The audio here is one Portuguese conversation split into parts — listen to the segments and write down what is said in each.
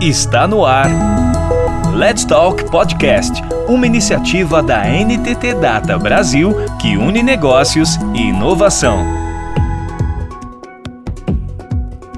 Está no ar. Let's Talk Podcast, uma iniciativa da NTT Data Brasil que une negócios e inovação.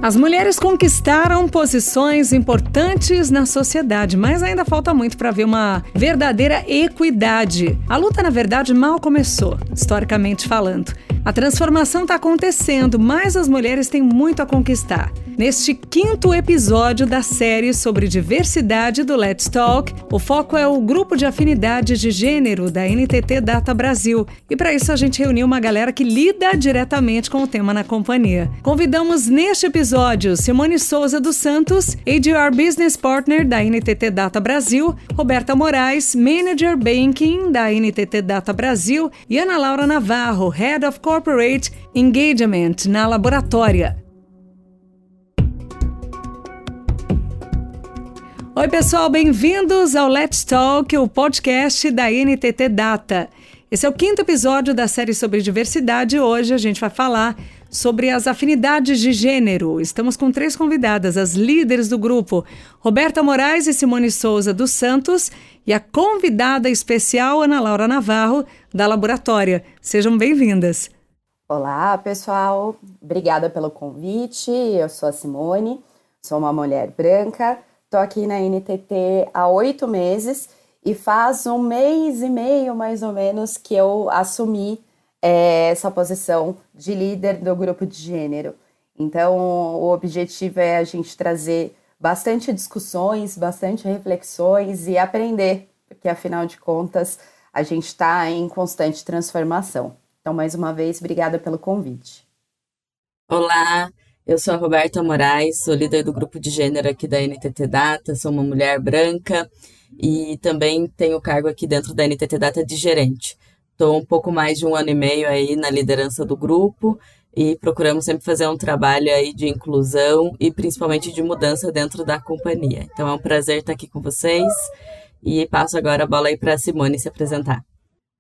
As mulheres conquistaram posições importantes na sociedade, mas ainda falta muito para ver uma verdadeira equidade. A luta, na verdade, mal começou, historicamente falando. A transformação está acontecendo, mas as mulheres têm muito a conquistar. Neste quinto episódio da série sobre diversidade do Let's Talk, o foco é o grupo de afinidades de gênero da NTT Data Brasil. E para isso a gente reuniu uma galera que lida diretamente com o tema na companhia. Convidamos neste episódio Simone Souza dos Santos, ADR Business Partner da NTT Data Brasil, Roberta Moraes, Manager Banking da NTT Data Brasil e Ana Laura Navarro, Head of Corporate Engagement na Laboratória. Oi, pessoal, bem-vindos ao Let's Talk, o podcast da NTT Data. Esse é o quinto episódio da série sobre diversidade e hoje a gente vai falar sobre as afinidades de gênero. Estamos com três convidadas, as líderes do grupo, Roberta Moraes e Simone Souza dos Santos, e a convidada especial, Ana Laura Navarro, da Laboratória. Sejam bem-vindas. Olá, pessoal. Obrigada pelo convite. Eu sou a Simone, sou uma mulher branca Estou aqui na NTT há oito meses e faz um mês e meio, mais ou menos, que eu assumi é, essa posição de líder do grupo de gênero. Então, o objetivo é a gente trazer bastante discussões, bastante reflexões e aprender, porque afinal de contas a gente está em constante transformação. Então, mais uma vez, obrigada pelo convite. Olá, eu sou a Roberta Moraes, sou líder do grupo de gênero aqui da NTT Data, sou uma mulher branca e também tenho cargo aqui dentro da NTT Data de gerente. Estou um pouco mais de um ano e meio aí na liderança do grupo e procuramos sempre fazer um trabalho aí de inclusão e principalmente de mudança dentro da companhia. Então é um prazer estar aqui com vocês e passo agora a bola aí para a Simone se apresentar.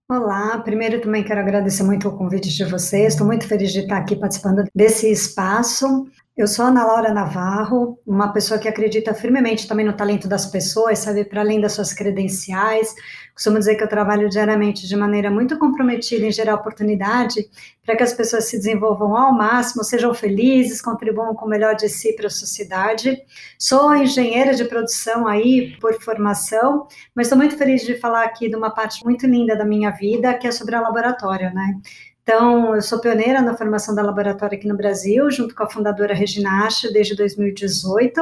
Olá, primeiro também quero agradecer muito o convite de vocês, estou muito feliz de estar aqui participando desse espaço. Eu sou Ana Laura Navarro, uma pessoa que acredita firmemente também no talento das pessoas, sabe, para além das suas credenciais. Costumo dizer que eu trabalho diariamente de maneira muito comprometida em gerar oportunidade para que as pessoas se desenvolvam ao máximo, sejam felizes, contribuam com o melhor de si para a sociedade. Sou engenheira de produção aí por formação, mas estou muito feliz de falar aqui de uma parte muito linda da minha vida, que é sobre a laboratório, né? Então, eu sou pioneira na formação da laboratório aqui no Brasil, junto com a fundadora Regina Ashe, desde 2018,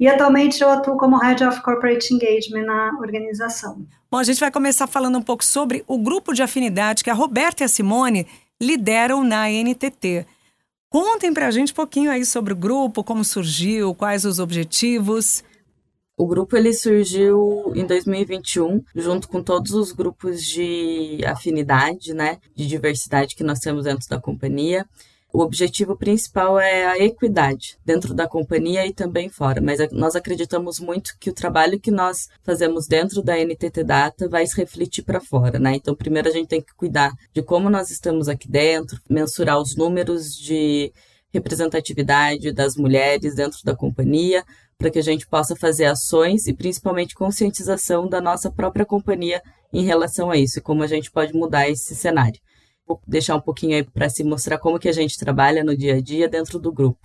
e atualmente eu atuo como Head of Corporate Engagement na organização. Bom, a gente vai começar falando um pouco sobre o grupo de afinidade que a Roberta e a Simone lideram na NTT. Contem para a gente um pouquinho aí sobre o grupo, como surgiu, quais os objetivos. O grupo ele surgiu em 2021, junto com todos os grupos de afinidade, né, de diversidade que nós temos dentro da companhia. O objetivo principal é a equidade dentro da companhia e também fora, mas nós acreditamos muito que o trabalho que nós fazemos dentro da NTT Data vai se refletir para fora, né? Então, primeiro a gente tem que cuidar de como nós estamos aqui dentro, mensurar os números de representatividade das mulheres dentro da companhia, para que a gente possa fazer ações e principalmente conscientização da nossa própria companhia em relação a isso e como a gente pode mudar esse cenário. Vou deixar um pouquinho aí para se mostrar como que a gente trabalha no dia a dia dentro do grupo.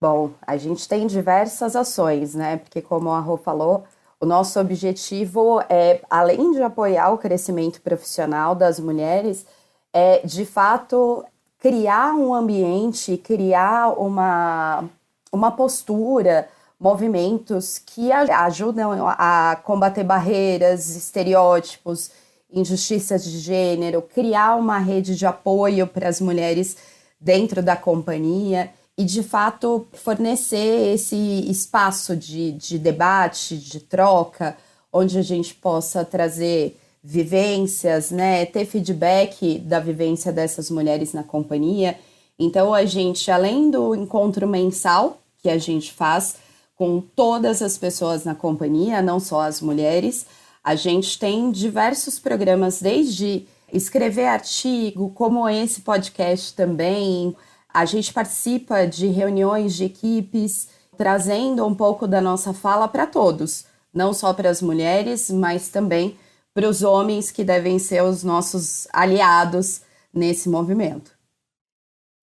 Bom, a gente tem diversas ações, né? Porque como a Rô falou, o nosso objetivo é, além de apoiar o crescimento profissional das mulheres, é de fato criar um ambiente, criar uma uma postura, movimentos que ajudam a combater barreiras, estereótipos, injustiças de gênero, criar uma rede de apoio para as mulheres dentro da companhia e, de fato, fornecer esse espaço de, de debate, de troca, onde a gente possa trazer vivências, né, ter feedback da vivência dessas mulheres na companhia. Então, a gente, além do encontro mensal, que a gente faz com todas as pessoas na companhia, não só as mulheres. A gente tem diversos programas, desde escrever artigo, como esse podcast também. A gente participa de reuniões de equipes, trazendo um pouco da nossa fala para todos, não só para as mulheres, mas também para os homens que devem ser os nossos aliados nesse movimento.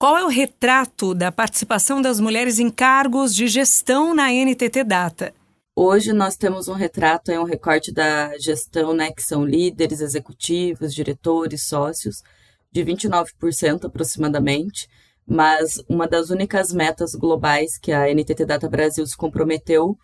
Qual é o retrato da participação das mulheres em cargos de gestão na NTT Data? Hoje nós temos um retrato, é um recorte da gestão, né, que são líderes, executivos, diretores, sócios, de 29% aproximadamente, mas uma das únicas metas globais que a NTT Data Brasil se comprometeu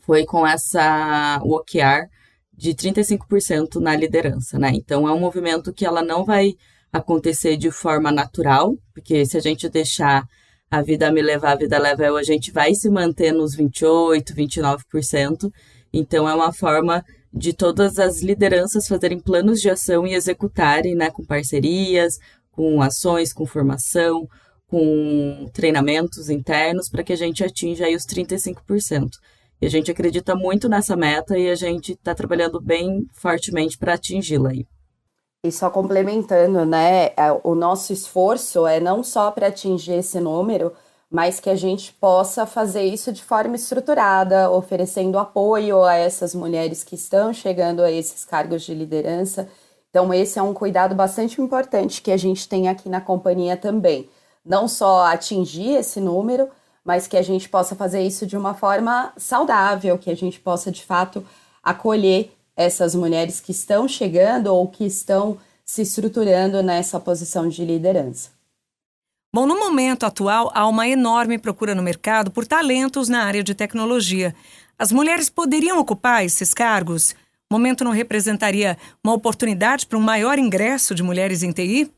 foi com essa o OKR de 35% na liderança, né? Então é um movimento que ela não vai acontecer de forma natural, porque se a gente deixar a vida me levar, a vida leva eu, a gente vai se manter nos 28, 29%. Então é uma forma de todas as lideranças fazerem planos de ação e executarem, né, com parcerias, com ações, com formação, com treinamentos internos para que a gente atinja aí os 35%. E a gente acredita muito nessa meta e a gente está trabalhando bem fortemente para atingi-la aí. E só complementando, né, é, o nosso esforço é não só para atingir esse número, mas que a gente possa fazer isso de forma estruturada, oferecendo apoio a essas mulheres que estão chegando a esses cargos de liderança. Então, esse é um cuidado bastante importante que a gente tem aqui na companhia também. Não só atingir esse número, mas que a gente possa fazer isso de uma forma saudável, que a gente possa de fato acolher essas mulheres que estão chegando ou que estão se estruturando nessa posição de liderança. Bom, no momento atual, há uma enorme procura no mercado por talentos na área de tecnologia. As mulheres poderiam ocupar esses cargos? O momento não representaria uma oportunidade para um maior ingresso de mulheres em TI?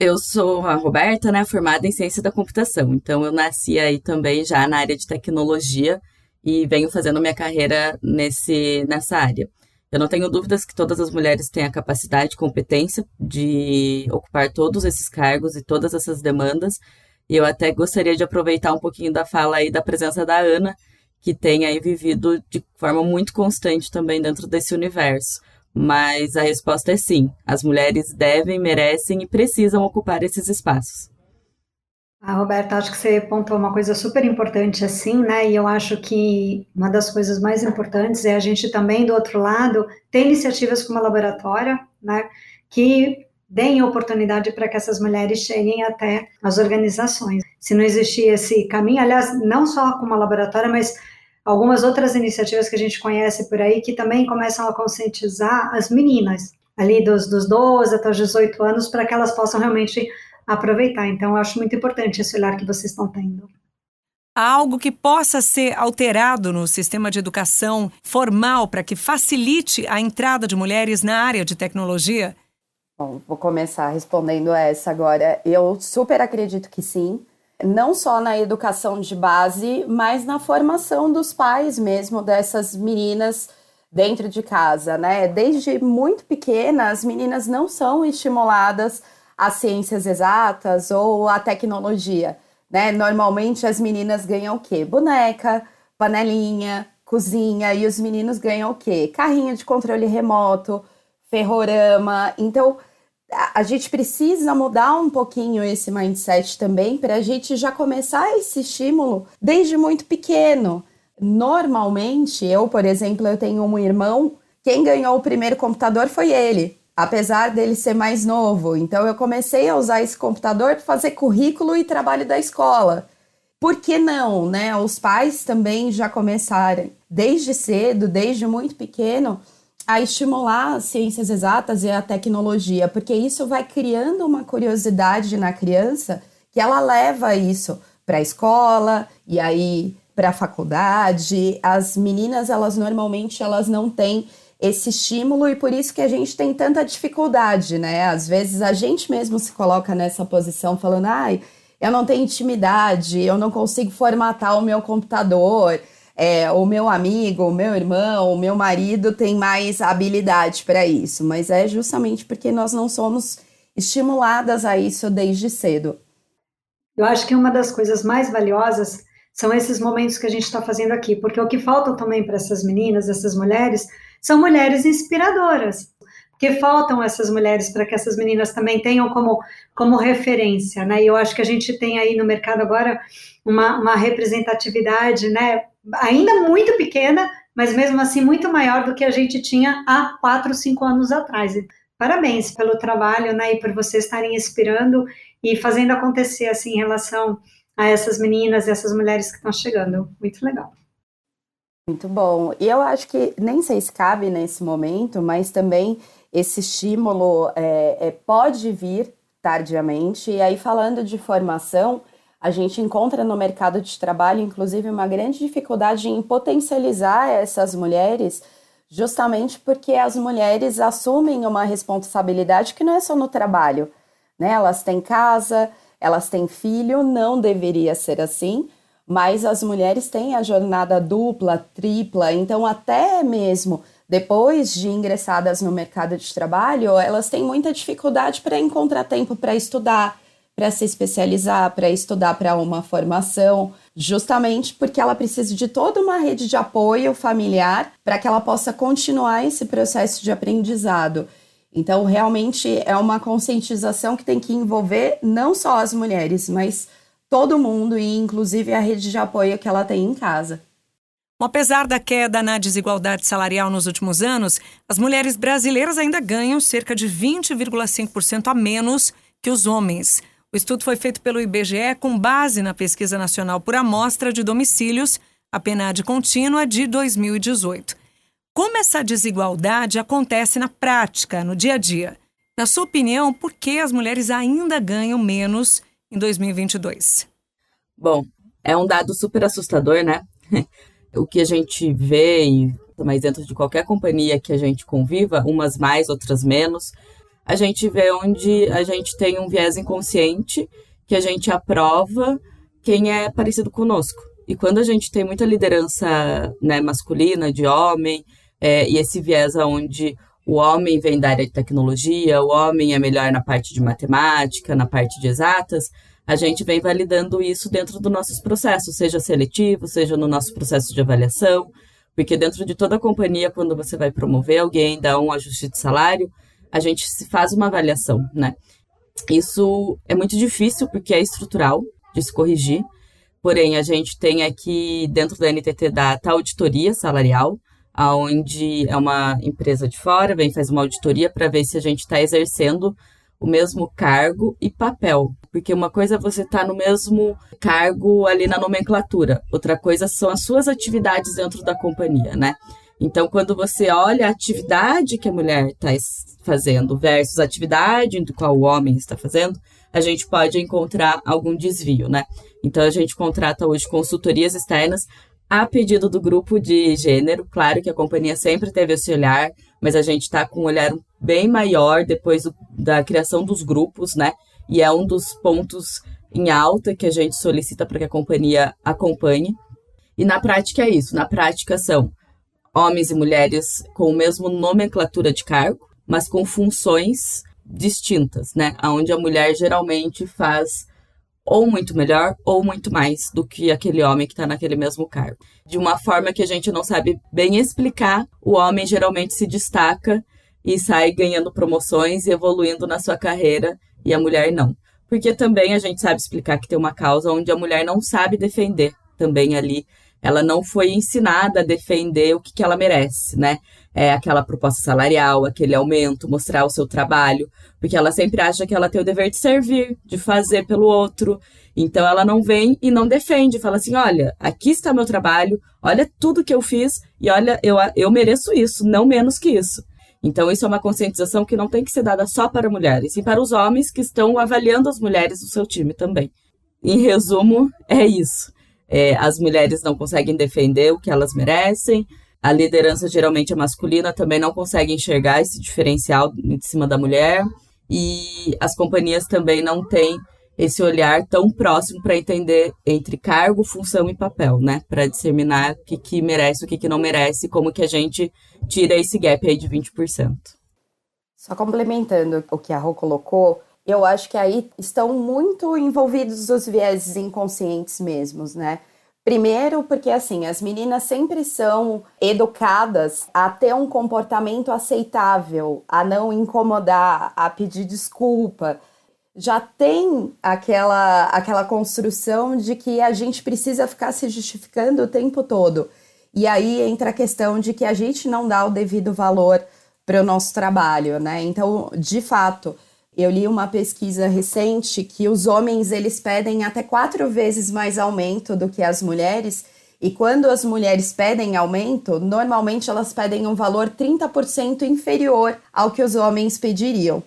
Eu sou a Roberta, né, formada em ciência da computação. Então, eu nasci aí também já na área de tecnologia e venho fazendo minha carreira nesse, nessa área. Eu não tenho dúvidas que todas as mulheres têm a capacidade e competência de ocupar todos esses cargos e todas essas demandas. E eu até gostaria de aproveitar um pouquinho da fala aí da presença da Ana, que tem aí vivido de forma muito constante também dentro desse universo. Mas a resposta é sim. As mulheres devem, merecem e precisam ocupar esses espaços. A Roberta, acho que você pontuou uma coisa super importante assim, né? E eu acho que uma das coisas mais importantes é a gente também, do outro lado, ter iniciativas como a Laboratória, né? Que deem oportunidade para que essas mulheres cheguem até as organizações. Se não existir esse caminho, aliás, não só como a Laboratória, mas algumas outras iniciativas que a gente conhece por aí que também começam a conscientizar as meninas, ali dos, dos 12 até os 18 anos, para que elas possam realmente aproveitar. Então, eu acho muito importante esse olhar que vocês estão tendo. Há algo que possa ser alterado no sistema de educação formal para que facilite a entrada de mulheres na área de tecnologia? Bom, vou começar respondendo essa agora. Eu super acredito que sim. Não só na educação de base, mas na formação dos pais mesmo dessas meninas dentro de casa, né? Desde muito pequenas, as meninas não são estimuladas as ciências exatas ou a tecnologia, né? Normalmente as meninas ganham o quê? Boneca, panelinha, cozinha e os meninos ganham o quê? Carrinho de controle remoto, ferrorama. Então, a gente precisa mudar um pouquinho esse mindset também para a gente já começar esse estímulo desde muito pequeno. Normalmente, eu, por exemplo, eu tenho um irmão, quem ganhou o primeiro computador foi ele apesar dele ser mais novo. Então eu comecei a usar esse computador para fazer currículo e trabalho da escola. Por que não, né? Os pais também já começaram desde cedo, desde muito pequeno, a estimular as ciências exatas e a tecnologia, porque isso vai criando uma curiosidade na criança que ela leva isso para a escola e aí para a faculdade. As meninas, elas normalmente elas não têm esse estímulo e por isso que a gente tem tanta dificuldade, né? Às vezes a gente mesmo se coloca nessa posição falando, ai, eu não tenho intimidade, eu não consigo formatar o meu computador, é, o meu amigo, o meu irmão, o meu marido tem mais habilidade para isso, mas é justamente porque nós não somos estimuladas a isso desde cedo. Eu acho que uma das coisas mais valiosas são esses momentos que a gente está fazendo aqui, porque o que falta também para essas meninas, essas mulheres, são mulheres inspiradoras. porque faltam essas mulheres para que essas meninas também tenham como, como referência, né? E eu acho que a gente tem aí no mercado agora uma, uma representatividade, né? Ainda muito pequena, mas mesmo assim muito maior do que a gente tinha há quatro, cinco anos atrás. Parabéns pelo trabalho, né? E por vocês estarem inspirando e fazendo acontecer assim em relação a essas meninas, essas mulheres que estão chegando. Muito legal. Muito bom. E eu acho que nem sei se cabe nesse momento, mas também esse estímulo é, é, pode vir tardiamente. E aí, falando de formação, a gente encontra no mercado de trabalho, inclusive, uma grande dificuldade em potencializar essas mulheres, justamente porque as mulheres assumem uma responsabilidade que não é só no trabalho, né? Elas têm casa, elas têm filho, não deveria ser assim, mas as mulheres têm a jornada dupla, tripla, então até mesmo depois de ingressadas no mercado de trabalho, elas têm muita dificuldade para encontrar tempo para estudar, para se especializar, para estudar para uma formação, justamente porque ela precisa de toda uma rede de apoio familiar para que ela possa continuar esse processo de aprendizado. Então, realmente é uma conscientização que tem que envolver não só as mulheres, mas todo mundo e inclusive a rede de apoio que ela tem em casa. Apesar da queda na desigualdade salarial nos últimos anos, as mulheres brasileiras ainda ganham cerca de 20,5% a menos que os homens. O estudo foi feito pelo IBGE com base na Pesquisa Nacional por Amostra de Domicílios, a PNAD contínua de 2018. Como essa desigualdade acontece na prática, no dia a dia? Na sua opinião, por que as mulheres ainda ganham menos em 2022? Bom, é um dado super assustador, né? o que a gente vê, mas dentro de qualquer companhia que a gente conviva, umas mais, outras menos, a gente vê onde a gente tem um viés inconsciente que a gente aprova quem é parecido conosco. E quando a gente tem muita liderança né, masculina, de homem, é, e esse viés onde o homem vem da área de tecnologia, o homem é melhor na parte de matemática, na parte de exatas, a gente vem validando isso dentro dos nossos processos, seja seletivo, seja no nosso processo de avaliação, porque dentro de toda a companhia, quando você vai promover alguém, dá um ajuste de salário, a gente se faz uma avaliação, né? Isso é muito difícil porque é estrutural de se corrigir, porém a gente tem aqui dentro da NTT Data auditoria salarial, aonde é uma empresa de fora, vem faz uma auditoria para ver se a gente está exercendo o mesmo cargo e papel. Porque uma coisa é você estar tá no mesmo cargo ali na nomenclatura, outra coisa são as suas atividades dentro da companhia, né? Então, quando você olha a atividade que a mulher está fazendo versus a atividade do qual o homem está fazendo, a gente pode encontrar algum desvio, né? Então, a gente contrata hoje consultorias externas a pedido do grupo de gênero. Claro que a companhia sempre teve esse olhar, mas a gente está com um olhar bem maior depois do, da criação dos grupos, né? E é um dos pontos em alta que a gente solicita para que a companhia acompanhe. E na prática é isso. Na prática são homens e mulheres com o mesmo nomenclatura de cargo, mas com funções distintas, né? Onde a mulher geralmente faz ou muito melhor ou muito mais do que aquele homem que está naquele mesmo cargo. De uma forma que a gente não sabe bem explicar, o homem geralmente se destaca e sai ganhando promoções e evoluindo na sua carreira e a mulher não. Porque também a gente sabe explicar que tem uma causa onde a mulher não sabe defender também ali. Ela não foi ensinada a defender o que, que ela merece, né? É aquela proposta salarial, aquele aumento, mostrar o seu trabalho, porque ela sempre acha que ela tem o dever de servir, de fazer pelo outro. Então ela não vem e não defende, fala assim: olha, aqui está meu trabalho, olha tudo que eu fiz e olha, eu, eu mereço isso, não menos que isso. Então, isso é uma conscientização que não tem que ser dada só para mulheres, sim para os homens que estão avaliando as mulheres do seu time também. Em resumo, é isso. É, as mulheres não conseguem defender o que elas merecem, a liderança geralmente é masculina, também não consegue enxergar esse diferencial em cima da mulher, e as companhias também não têm esse olhar tão próximo para entender entre cargo, função e papel, né? Para disseminar o que, que merece, o que, que não merece, como que a gente tira esse gap aí de 20%. Só complementando o que a Rô colocou, eu acho que aí estão muito envolvidos os vieses inconscientes mesmos, né? Primeiro, porque assim, as meninas sempre são educadas a ter um comportamento aceitável, a não incomodar, a pedir desculpa. Já tem aquela, aquela construção de que a gente precisa ficar se justificando o tempo todo. E aí entra a questão de que a gente não dá o devido valor para o nosso trabalho, né? Então, de fato, eu li uma pesquisa recente que os homens eles pedem até quatro vezes mais aumento do que as mulheres. E quando as mulheres pedem aumento, normalmente elas pedem um valor 30% inferior ao que os homens pediriam.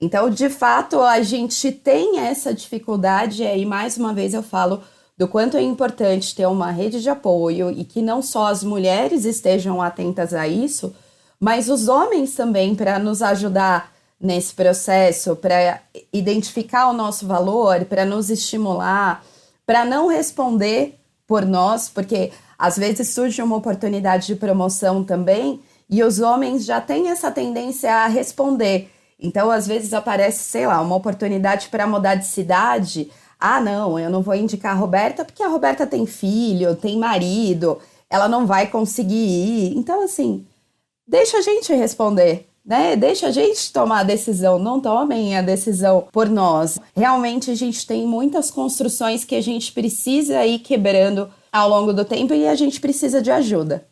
Então, de fato, a gente tem essa dificuldade, e mais uma vez eu falo do quanto é importante ter uma rede de apoio e que não só as mulheres estejam atentas a isso, mas os homens também para nos ajudar nesse processo para identificar o nosso valor, para nos estimular, para não responder por nós, porque às vezes surge uma oportunidade de promoção também e os homens já têm essa tendência a responder. Então, às vezes aparece, sei lá, uma oportunidade para mudar de cidade. Ah, não, eu não vou indicar a Roberta porque a Roberta tem filho, tem marido, ela não vai conseguir ir. Então, assim, deixa a gente responder né? Deixa a gente tomar a decisão, não tomem a decisão por nós. Realmente a gente tem muitas construções que a gente precisa ir quebrando ao longo do tempo e a gente precisa de ajuda.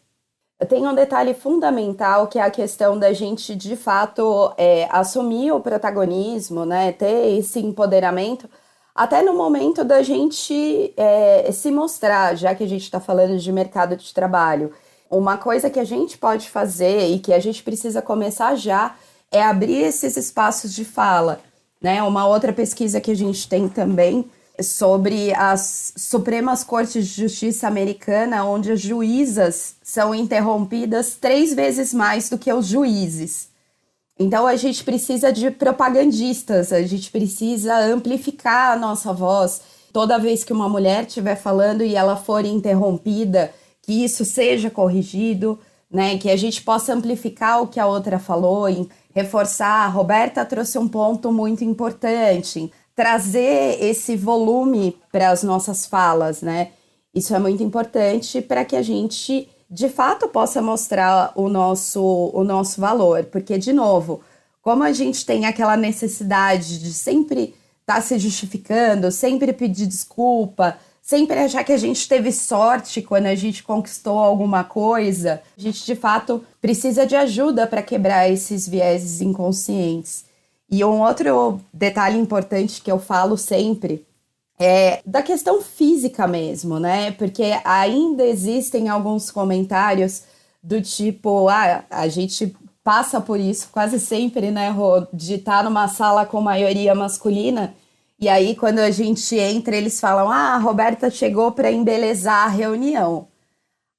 Tem um detalhe fundamental que é a questão da gente de fato é, assumir o protagonismo, né? Ter esse empoderamento até no momento da gente é, se mostrar, já que a gente está falando de mercado de trabalho. Uma coisa que a gente pode fazer e que a gente precisa começar já é abrir esses espaços de fala. Né? Uma outra pesquisa que a gente tem também sobre as Supremas Cortes de Justiça Americana, onde as juízas são interrompidas três vezes mais do que os juízes. Então a gente precisa de propagandistas, a gente precisa amplificar a nossa voz. Toda vez que uma mulher estiver falando e ela for interrompida, que isso seja corrigido, né? Que a gente possa amplificar o que a outra falou e reforçar. A Roberta trouxe um ponto muito importante, trazer esse volume para as nossas falas, né? Isso é muito importante para que a gente de fato possa mostrar o nosso, o nosso valor, porque de novo, como a gente tem aquela necessidade de sempre estar tá se justificando, sempre pedir desculpa, sempre achar que a gente teve sorte quando a gente conquistou alguma coisa. A gente, de fato, precisa de ajuda para quebrar esses vieses inconscientes. E um outro detalhe importante que eu falo sempre é da questão física mesmo, né? Porque ainda existem alguns comentários do tipo, ah, a gente passa por isso quase sempre, né, Rô, de estar numa sala com maioria masculina e aí, quando a gente entra, eles falam: Ah, a Roberta chegou para embelezar a reunião.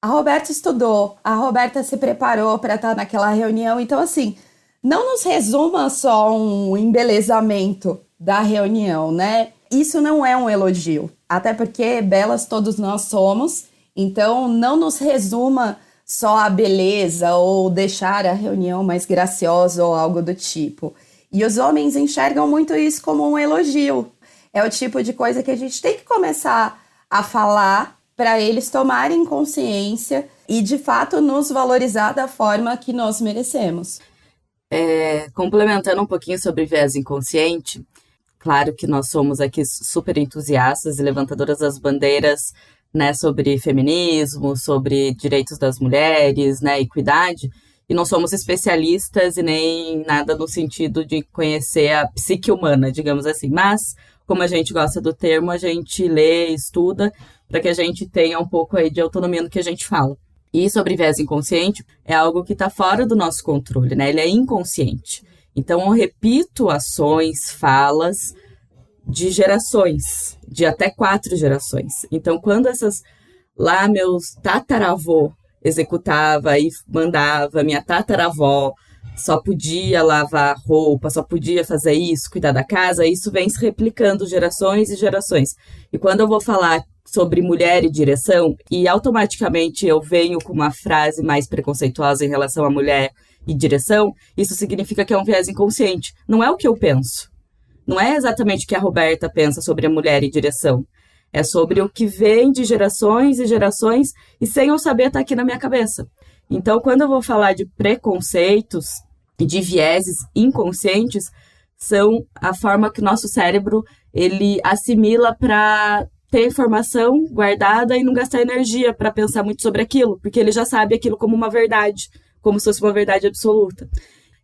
A Roberta estudou, a Roberta se preparou para estar tá naquela reunião. Então, assim, não nos resuma só um embelezamento da reunião, né? Isso não é um elogio, até porque belas todos nós somos, então não nos resuma só a beleza ou deixar a reunião mais graciosa ou algo do tipo. E os homens enxergam muito isso como um elogio. É o tipo de coisa que a gente tem que começar a falar para eles tomarem consciência e de fato nos valorizar da forma que nós merecemos. É, complementando um pouquinho sobre viés inconsciente, claro que nós somos aqui super entusiastas e levantadoras das bandeiras né, sobre feminismo, sobre direitos das mulheres, né, equidade, e não somos especialistas e nem nada no sentido de conhecer a psique humana, digamos assim. Mas, como a gente gosta do termo, a gente lê, estuda, para que a gente tenha um pouco aí de autonomia no que a gente fala. E sobre viés inconsciente, é algo que está fora do nosso controle, né? Ele é inconsciente. Então, eu repito ações, falas de gerações, de até quatro gerações. Então, quando essas lá meus tataravô executava e mandava. Minha tataravó só podia lavar roupa, só podia fazer isso, cuidar da casa. Isso vem se replicando gerações e gerações. E quando eu vou falar sobre mulher e direção, e automaticamente eu venho com uma frase mais preconceituosa em relação à mulher e direção, isso significa que é um viés inconsciente. Não é o que eu penso. Não é exatamente o que a Roberta pensa sobre a mulher e direção É sobre o que vem de gerações e gerações e sem eu saber tá aqui na minha cabeça. Então, quando eu vou falar de preconceitos e de vieses inconscientes, são a forma que o nosso cérebro ele assimila para ter informação guardada e não gastar energia para pensar muito sobre aquilo, porque ele já sabe aquilo como uma verdade, como se fosse uma verdade absoluta.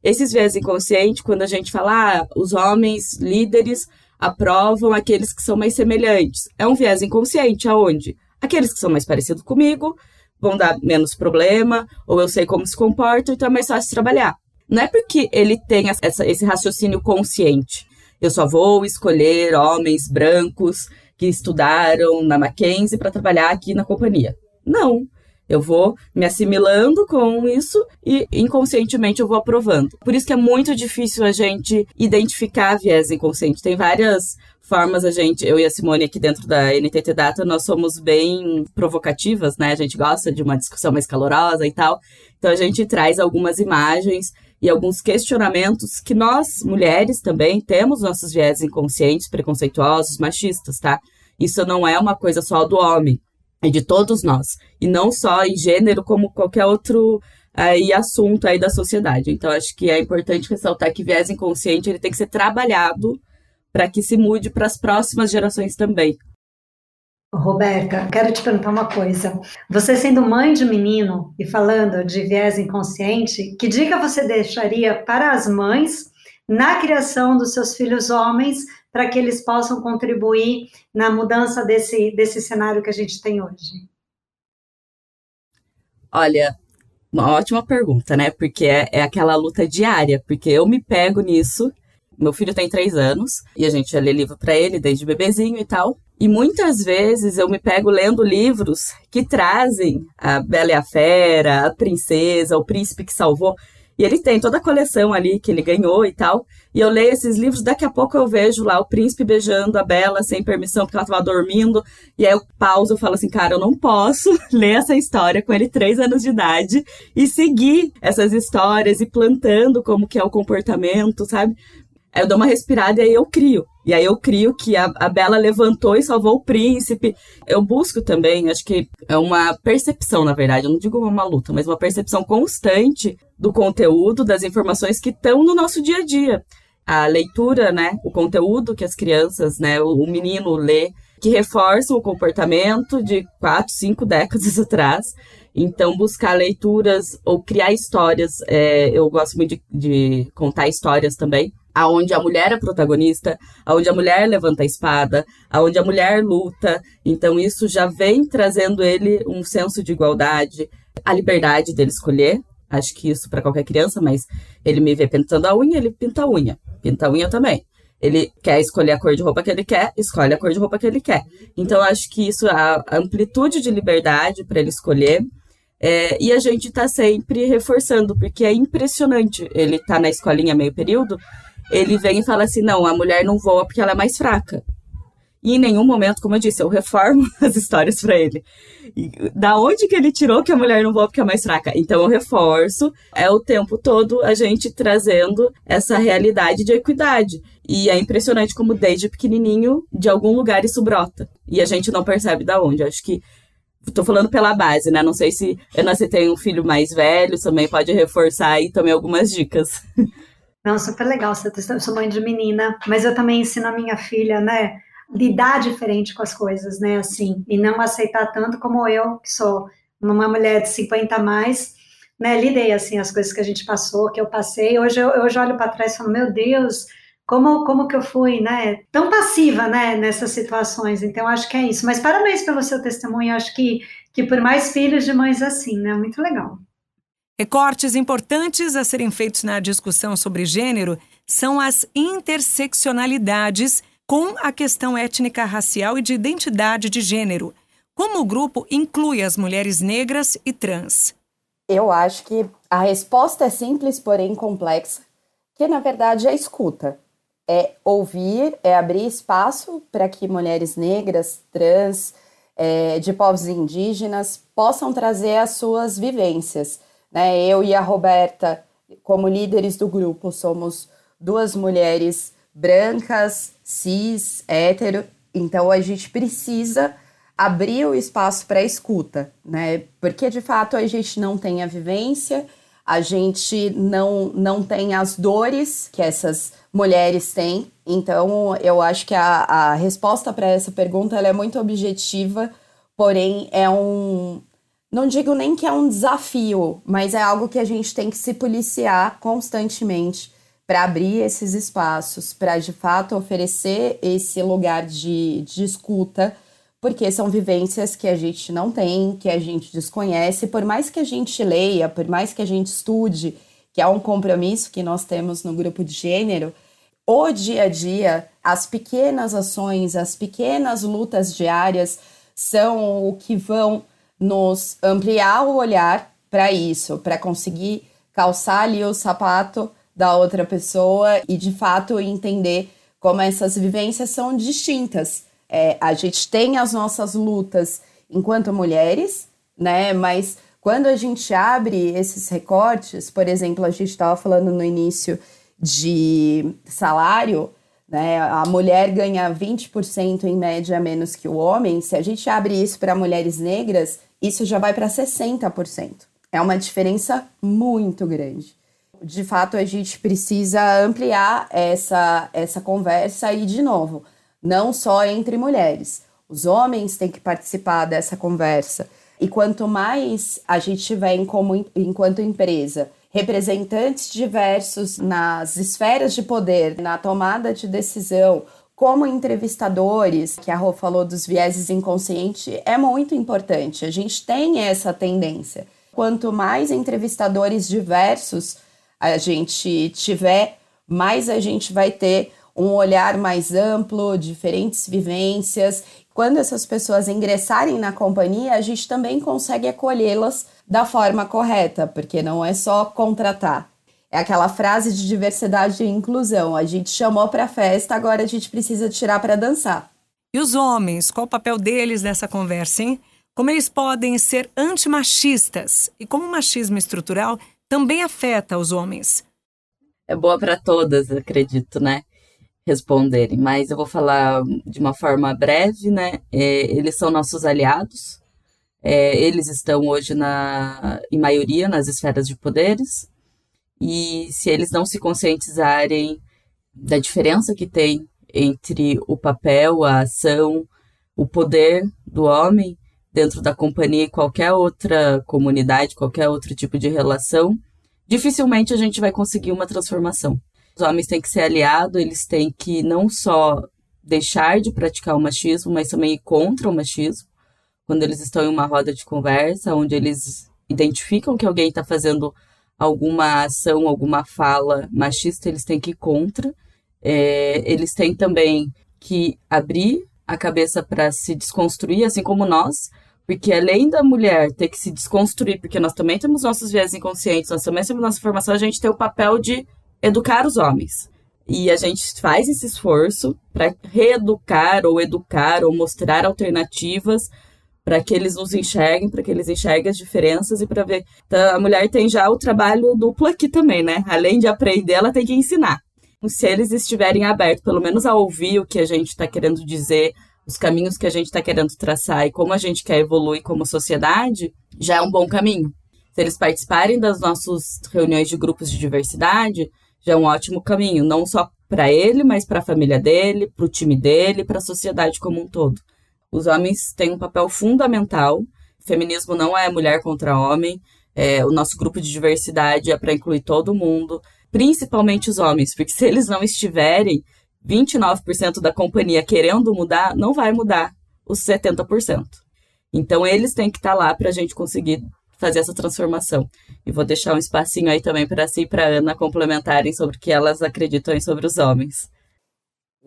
Esses viés inconscientes, quando a gente fala, ah, os homens líderes aprovam aqueles que são mais semelhantes, é um viés inconsciente aonde? Aqueles que são mais parecidos comigo vão dar menos problema, ou eu sei como se comportam, então é mais fácil trabalhar. Não é porque ele tem essa, esse raciocínio consciente. Eu só vou escolher homens brancos que estudaram na Mackenzie para trabalhar aqui na companhia. Não. Eu vou me assimilando com isso e inconscientemente eu vou aprovando. Por isso que é muito difícil a gente identificar viés inconsciente. Tem várias formas a gente, eu e a Simone aqui dentro da NTT Data, nós somos bem provocativas, né? A gente gosta de uma discussão mais calorosa e tal. Então a gente traz algumas imagens e alguns questionamentos que nós, mulheres, também temos nossos viés inconscientes, preconceituosos, machistas, tá? Isso não é uma coisa só do homem, é de todos nós. E não só em gênero, como qualquer outro aí, assunto aí da sociedade. Então, acho que é importante ressaltar que viés inconsciente ele tem que ser trabalhado para que se mude para as próximas gerações também. Roberta, quero te perguntar uma coisa. Você sendo mãe de menino e falando de viés inconsciente, que dica você deixaria para as mães na criação dos seus filhos homens para que eles possam contribuir na mudança desse, desse cenário que a gente tem hoje? Olha, uma ótima pergunta, né? Porque é, é aquela luta diária, porque eu me pego nisso. Meu filho tem três anos e a gente já lê livro para ele desde bebezinho e tal. E muitas vezes eu me pego lendo livros que trazem a Bela e a Fera, a Princesa, o Príncipe que Salvou. E ele tem toda a coleção ali que ele ganhou e tal. E eu leio esses livros, daqui a pouco eu vejo lá o príncipe beijando a Bela sem permissão porque ela estava dormindo. E aí eu pauso e falo assim, cara, eu não posso ler essa história com ele três anos de idade e seguir essas histórias e plantando como que é o comportamento, sabe? Aí eu dou uma respirada e aí eu crio. E aí eu crio que a, a Bela levantou e salvou o príncipe. Eu busco também, acho que é uma percepção, na verdade, eu não digo uma luta, mas uma percepção constante do conteúdo, das informações que estão no nosso dia a dia. A leitura, né, o conteúdo que as crianças, né, o, o menino lê, que reforçam o comportamento de quatro, cinco décadas atrás. Então, buscar leituras ou criar histórias. É, eu gosto muito de, de contar histórias também aonde a mulher é protagonista, aonde a mulher levanta a espada, aonde a mulher luta. Então isso já vem trazendo ele um senso de igualdade, a liberdade dele escolher. Acho que isso para qualquer criança, mas ele me vê pintando a unha, ele pinta a unha. Pinta a unha também. Ele quer escolher a cor de roupa que ele quer, escolhe a cor de roupa que ele quer. Então, acho que isso, a amplitude de liberdade para ele escolher, é, e a gente está sempre reforçando, porque é impressionante. Ele tá na escolinha meio período ele vem e fala assim: não, a mulher não voa porque ela é mais fraca. E em nenhum momento, como eu disse, eu reformo as histórias para ele. E da onde que ele tirou que a mulher não voa porque é mais fraca? Então eu reforço, é o tempo todo a gente trazendo essa realidade de equidade. E é impressionante como desde pequenininho, de algum lugar isso brota. E a gente não percebe da onde. Acho que Tô falando pela base, né? Não sei se eu nasci tem um filho mais velho, também pode reforçar aí também algumas dicas. Não, super legal. Eu sou mãe de menina, mas eu também ensino a minha filha, né? Lidar diferente com as coisas, né? Assim, e não aceitar tanto como eu, que sou uma mulher de 50 a mais, né? Lidei, assim, as coisas que a gente passou, que eu passei. Hoje eu, hoje olho para trás e falo, meu Deus, como, como que eu fui, né? Tão passiva, né? Nessas situações. Então, acho que é isso. Mas parabéns pelo seu testemunho. Acho que, que por mais filhos de mães assim, né? Muito legal. Recortes importantes a serem feitos na discussão sobre gênero são as interseccionalidades com a questão étnica, racial e de identidade de gênero. Como o grupo inclui as mulheres negras e trans? Eu acho que a resposta é simples, porém complexa, que na verdade é escuta. É ouvir, é abrir espaço para que mulheres negras, trans, é, de povos indígenas possam trazer as suas vivências né? Eu e a Roberta, como líderes do grupo, somos duas mulheres brancas, cis, hétero, Então a gente precisa abrir o espaço para escuta, né? Porque de fato a gente não tem a vivência, a gente não, não tem as dores que essas mulheres têm. Então eu acho que a, a resposta para essa pergunta é muito objetiva, porém é um. Não digo nem que é um desafio, mas é algo que a gente tem que se policiar constantemente para abrir esses espaços, para de fato oferecer esse lugar de, de escuta, porque são vivências que a gente não tem, que a gente desconhece, por mais que a gente leia, por mais que a gente estude, que é um compromisso que nós temos no grupo de gênero, o dia a dia, as pequenas ações, as pequenas lutas diárias são o que vão nos ampliar o olhar para isso, para conseguir calçar ali o sapato da outra pessoa e de fato entender como essas vivências são distintas. É, a gente tem as nossas lutas enquanto mulheres, né? Mas quando a gente abre esses recortes, por exemplo, a gente estava falando no início de salário, né? A mulher ganha 20% em média menos que o homem. Se a gente abre isso para mulheres negras, isso já vai para 60%. É uma diferença muito grande de fato a gente precisa ampliar essa, essa conversa e, de novo, não só entre mulheres. Os homens têm que participar dessa conversa. E quanto mais a gente tiver em enquanto empresa representantes diversos nas esferas de poder, na tomada de decisão, como entrevistadores, que a Rô falou dos vieses inconscientes, é muito importante. A gente tem essa tendência. Quanto mais entrevistadores diversos a gente tiver, mais a gente vai ter um olhar mais amplo, diferentes vivências. Quando essas pessoas ingressarem na companhia, a gente também consegue acolhê-las da forma correta, porque não é só contratar. É aquela frase de diversidade e inclusão. A gente chamou para festa, agora a gente precisa tirar para dançar. E os homens, qual o papel deles nessa conversa, hein? Como eles podem ser antimachistas e como o machismo estrutural também afeta os homens? É boa para todas, acredito, né? Responderem, mas eu vou falar de uma forma breve, né? É, eles são nossos aliados, é, eles estão hoje, na, em maioria, nas esferas de poderes, e se eles não se conscientizarem da diferença que tem entre o papel, a ação, o poder do homem, dentro da companhia e qualquer outra comunidade, qualquer outro tipo de relação, dificilmente a gente vai conseguir uma transformação. Os homens têm que ser aliados, eles têm que não só deixar de praticar o machismo, mas também ir contra o machismo. Quando eles estão em uma roda de conversa, onde eles identificam que alguém está fazendo alguma ação, alguma fala machista, eles têm que ir contra. É, eles têm também que abrir a cabeça para se desconstruir, assim como nós, porque além da mulher ter que se desconstruir, porque nós também temos nossos viés inconscientes, nós também temos nossa formação, a gente tem o papel de educar os homens. E a gente faz esse esforço para reeducar ou educar ou mostrar alternativas para que eles nos enxerguem, para que eles enxerguem as diferenças e para ver. Então, a mulher tem já o trabalho duplo aqui também, né? Além de aprender, ela tem que ensinar. Se eles estiverem abertos, pelo menos a ouvir o que a gente está querendo dizer, os caminhos que a gente está querendo traçar e como a gente quer evoluir como sociedade, já é um bom caminho. Se eles participarem das nossas reuniões de grupos de diversidade, já é um ótimo caminho, não só para ele, mas para a família dele, para o time dele, para a sociedade como um todo. Os homens têm um papel fundamental. Feminismo não é mulher contra homem. É, o nosso grupo de diversidade é para incluir todo mundo, principalmente os homens, porque se eles não estiverem, 29% da companhia querendo mudar, não vai mudar os 70%. Então, eles têm que estar tá lá para a gente conseguir fazer essa transformação. E vou deixar um espacinho aí também para si e para Ana complementarem sobre o que elas acreditam sobre os homens.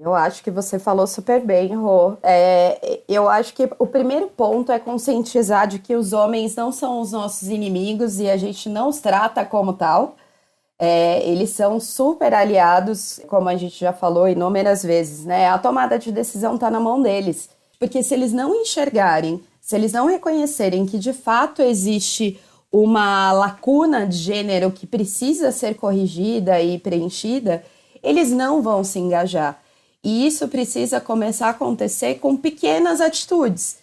Eu acho que você falou super bem, Rô. É, eu acho que o primeiro ponto é conscientizar de que os homens não são os nossos inimigos e a gente não os trata como tal. É, eles são super aliados, como a gente já falou inúmeras vezes, né? A tomada de decisão está na mão deles. Porque se eles não enxergarem, se eles não reconhecerem que de fato existe uma lacuna de gênero que precisa ser corrigida e preenchida, eles não vão se engajar. E isso precisa começar a acontecer com pequenas atitudes.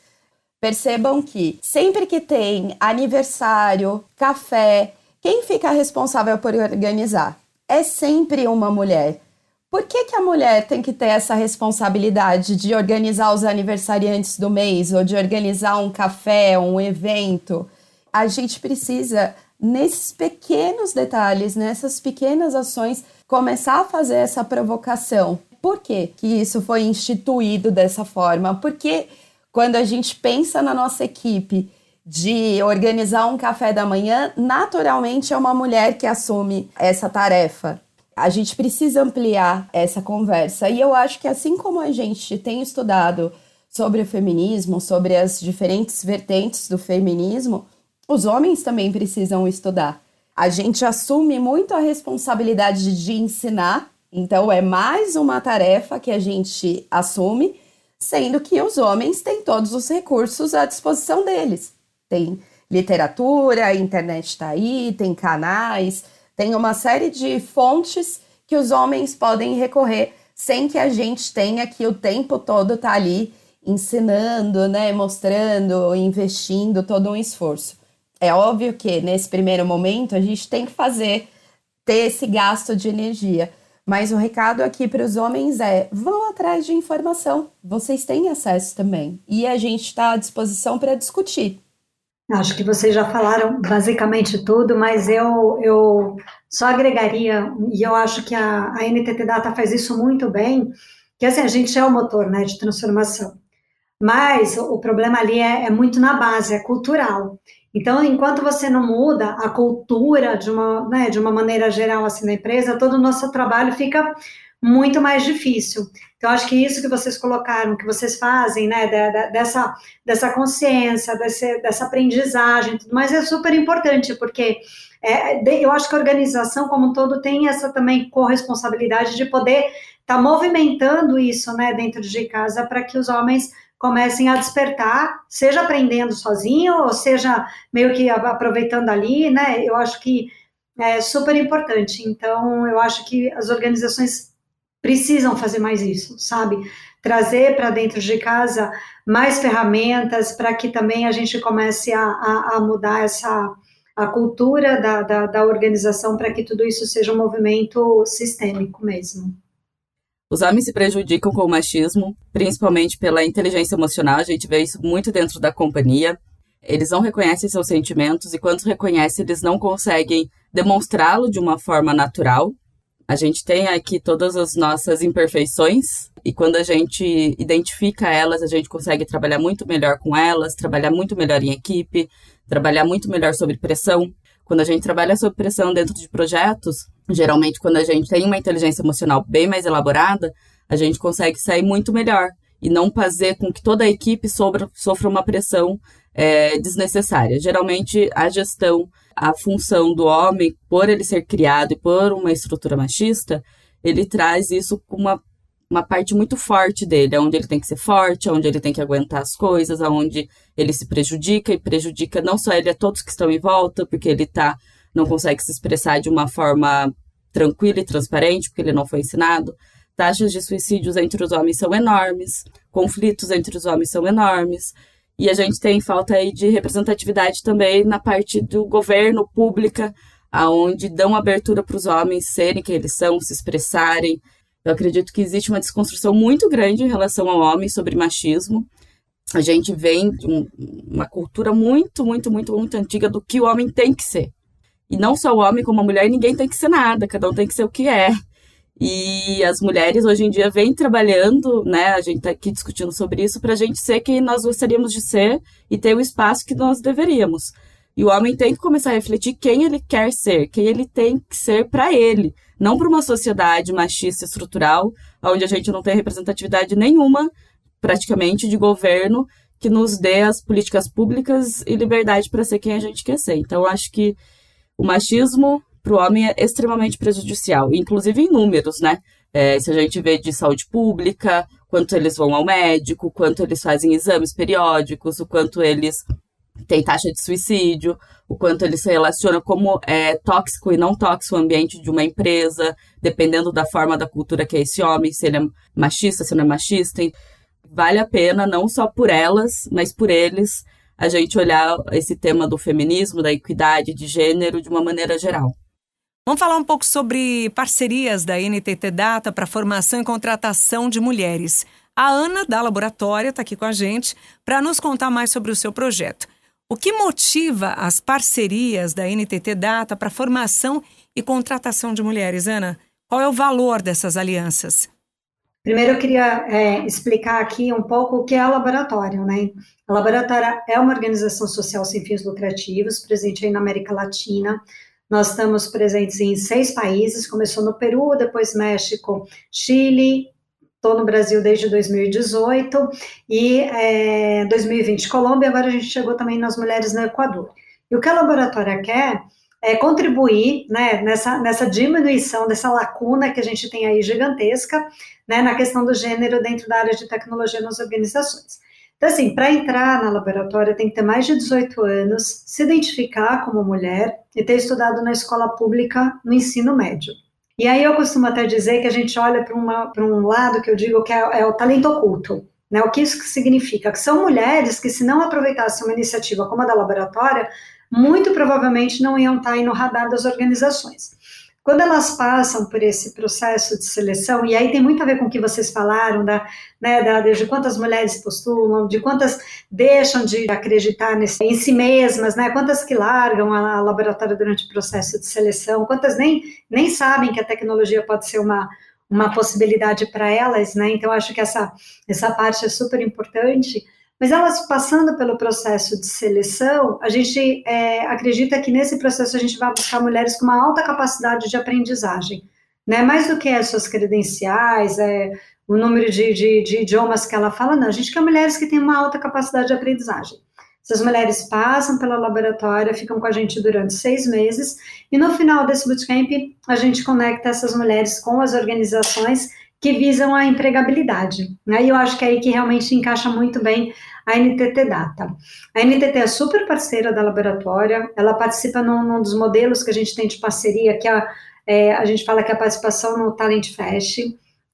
Percebam que sempre que tem aniversário, café, quem fica responsável por organizar? É sempre uma mulher. Por que, que a mulher tem que ter essa responsabilidade de organizar os aniversariantes do mês ou de organizar um café, um evento? A gente precisa, nesses pequenos detalhes, nessas pequenas ações, começar a fazer essa provocação. Por que, isso foi instituído dessa forma? Porque quando a gente pensa na nossa equipe de organizar um café da manhã, naturalmente é uma mulher que assume essa tarefa. A gente precisa ampliar essa conversa. E eu acho que assim como a gente tem estudado sobre o feminismo, sobre as diferentes vertentes do feminismo, os homens também precisam estudar. A gente assume muito a responsabilidade de ensinar, então é mais uma tarefa que a gente assume, sendo que os homens têm todos os recursos à disposição deles. Tem literatura, a internet está aí, tem canais, tem uma série de fontes que os homens podem recorrer sem que a gente tenha que o tempo todo estar tá ali ensinando, né, mostrando, investindo todo um esforço. É óbvio que nesse primeiro momento a gente tem que fazer ter esse gasto de energia, mas o recado aqui para os homens é: vão atrás de informação, vocês têm acesso também, e a gente está à disposição para discutir. Acho que vocês já falaram basicamente tudo, mas eu, eu só agregaria, e eu acho que a, a NTT Data faz isso muito bem, que assim, a gente é o motor né, de transformação. Mas o, o problema ali é, é muito na base, é cultural. Então, enquanto você não muda a cultura de uma, né, de uma maneira geral assim na empresa, todo o nosso trabalho fica muito mais difícil. Então, acho que isso que vocês colocaram, que vocês fazem, né, dessa, dessa consciência, desse, dessa aprendizagem, tudo mais, é super importante, porque é, eu acho que a organização como um todo tem essa também corresponsabilidade de poder estar tá movimentando isso, né, dentro de casa, para que os homens comecem a despertar, seja aprendendo sozinho, ou seja meio que aproveitando ali, né, eu acho que é super importante. Então, eu acho que as organizações precisam fazer mais isso, sabe? Trazer para dentro de casa mais ferramentas para que também a gente comece a, a, a mudar essa a cultura da, da, da organização para que tudo isso seja um movimento sistêmico mesmo. Os homens se prejudicam com o machismo, principalmente pela inteligência emocional. A gente vê isso muito dentro da companhia. Eles não reconhecem seus sentimentos e, quando reconhecem, eles não conseguem demonstrá-lo de uma forma natural. A gente tem aqui todas as nossas imperfeições e quando a gente identifica elas, a gente consegue trabalhar muito melhor com elas, trabalhar muito melhor em equipe, trabalhar muito melhor sobre pressão. Quando a gente trabalha sob pressão dentro de projetos, geralmente quando a gente tem uma inteligência emocional bem mais elaborada, a gente consegue sair muito melhor e não fazer com que toda a equipe sobra, sofra uma pressão é, desnecessária. Geralmente, a gestão, a função do homem, por ele ser criado e por uma estrutura machista, ele traz isso com uma, uma parte muito forte dele, onde ele tem que ser forte, onde ele tem que aguentar as coisas, onde ele se prejudica e prejudica não só ele, a todos que estão em volta, porque ele tá, não consegue se expressar de uma forma tranquila e transparente, porque ele não foi ensinado. Taxas de suicídios entre os homens são enormes, conflitos entre os homens são enormes, e a gente tem falta aí de representatividade também na parte do governo pública, aonde dão abertura para os homens serem quem eles são, se expressarem. Eu acredito que existe uma desconstrução muito grande em relação ao homem sobre machismo. A gente vem de um, uma cultura muito, muito, muito, muito antiga do que o homem tem que ser. E não só o homem, como a mulher, ninguém tem que ser nada, cada um tem que ser o que é. E as mulheres hoje em dia vêm trabalhando, né? A gente está aqui discutindo sobre isso para a gente ser quem nós gostaríamos de ser e ter o espaço que nós deveríamos. E o homem tem que começar a refletir quem ele quer ser, quem ele tem que ser para ele, não para uma sociedade machista estrutural, onde a gente não tem representatividade nenhuma, praticamente, de governo que nos dê as políticas públicas e liberdade para ser quem a gente quer ser. Então, eu acho que o machismo para o homem é extremamente prejudicial, inclusive em números, né? É, se a gente vê de saúde pública, quanto eles vão ao médico, quanto eles fazem exames periódicos, o quanto eles tem taxa de suicídio, o quanto ele se relaciona, como é tóxico e não tóxico o ambiente de uma empresa, dependendo da forma da cultura que é esse homem, se ele é machista, se não é machista. Vale a pena, não só por elas, mas por eles, a gente olhar esse tema do feminismo, da equidade de gênero de uma maneira geral. Vamos falar um pouco sobre parcerias da NTT Data para formação e contratação de mulheres. A Ana, da Laboratória, está aqui com a gente para nos contar mais sobre o seu projeto. O que motiva as parcerias da NTT Data para formação e contratação de mulheres, Ana? Qual é o valor dessas alianças? Primeiro, eu queria é, explicar aqui um pouco o que é a Laboratório, né? A Laboratória é uma organização social sem fins lucrativos, presente aí na América Latina. Nós estamos presentes em seis países, começou no Peru, depois México, Chile, estou no Brasil desde 2018 e é, 2020 Colômbia, agora a gente chegou também nas mulheres no Equador. E o que a laboratória quer é contribuir né, nessa, nessa diminuição dessa lacuna que a gente tem aí gigantesca né, na questão do gênero dentro da área de tecnologia nas organizações. Então, assim, para entrar na laboratória tem que ter mais de 18 anos, se identificar como mulher e ter estudado na escola pública no ensino médio. E aí eu costumo até dizer que a gente olha para um lado que eu digo que é, é o talento oculto. Né? O que isso significa? Que são mulheres que, se não aproveitassem uma iniciativa como a da laboratória, muito provavelmente não iam estar aí no radar das organizações. Quando elas passam por esse processo de seleção, e aí tem muito a ver com o que vocês falaram, da, né, da, de quantas mulheres postulam, de quantas deixam de acreditar nesse, em si mesmas, né, quantas que largam a, a laboratório durante o processo de seleção, quantas nem, nem sabem que a tecnologia pode ser uma, uma possibilidade para elas, né? Então acho que essa essa parte é super importante. Mas elas passando pelo processo de seleção, a gente é, acredita que nesse processo a gente vai buscar mulheres com uma alta capacidade de aprendizagem, né? Mais do que as suas credenciais, é, o número de, de, de idiomas que ela fala, não. A gente quer mulheres que têm uma alta capacidade de aprendizagem. Essas mulheres passam pela laboratória, ficam com a gente durante seis meses, e no final desse bootcamp, a gente conecta essas mulheres com as organizações que visam a empregabilidade. Né? E eu acho que é aí que realmente encaixa muito bem a NTT Data. A NTT é super parceira da laboratória, ela participa num, num dos modelos que a gente tem de parceria, que é, é, a gente fala que é a participação no Talent Fest.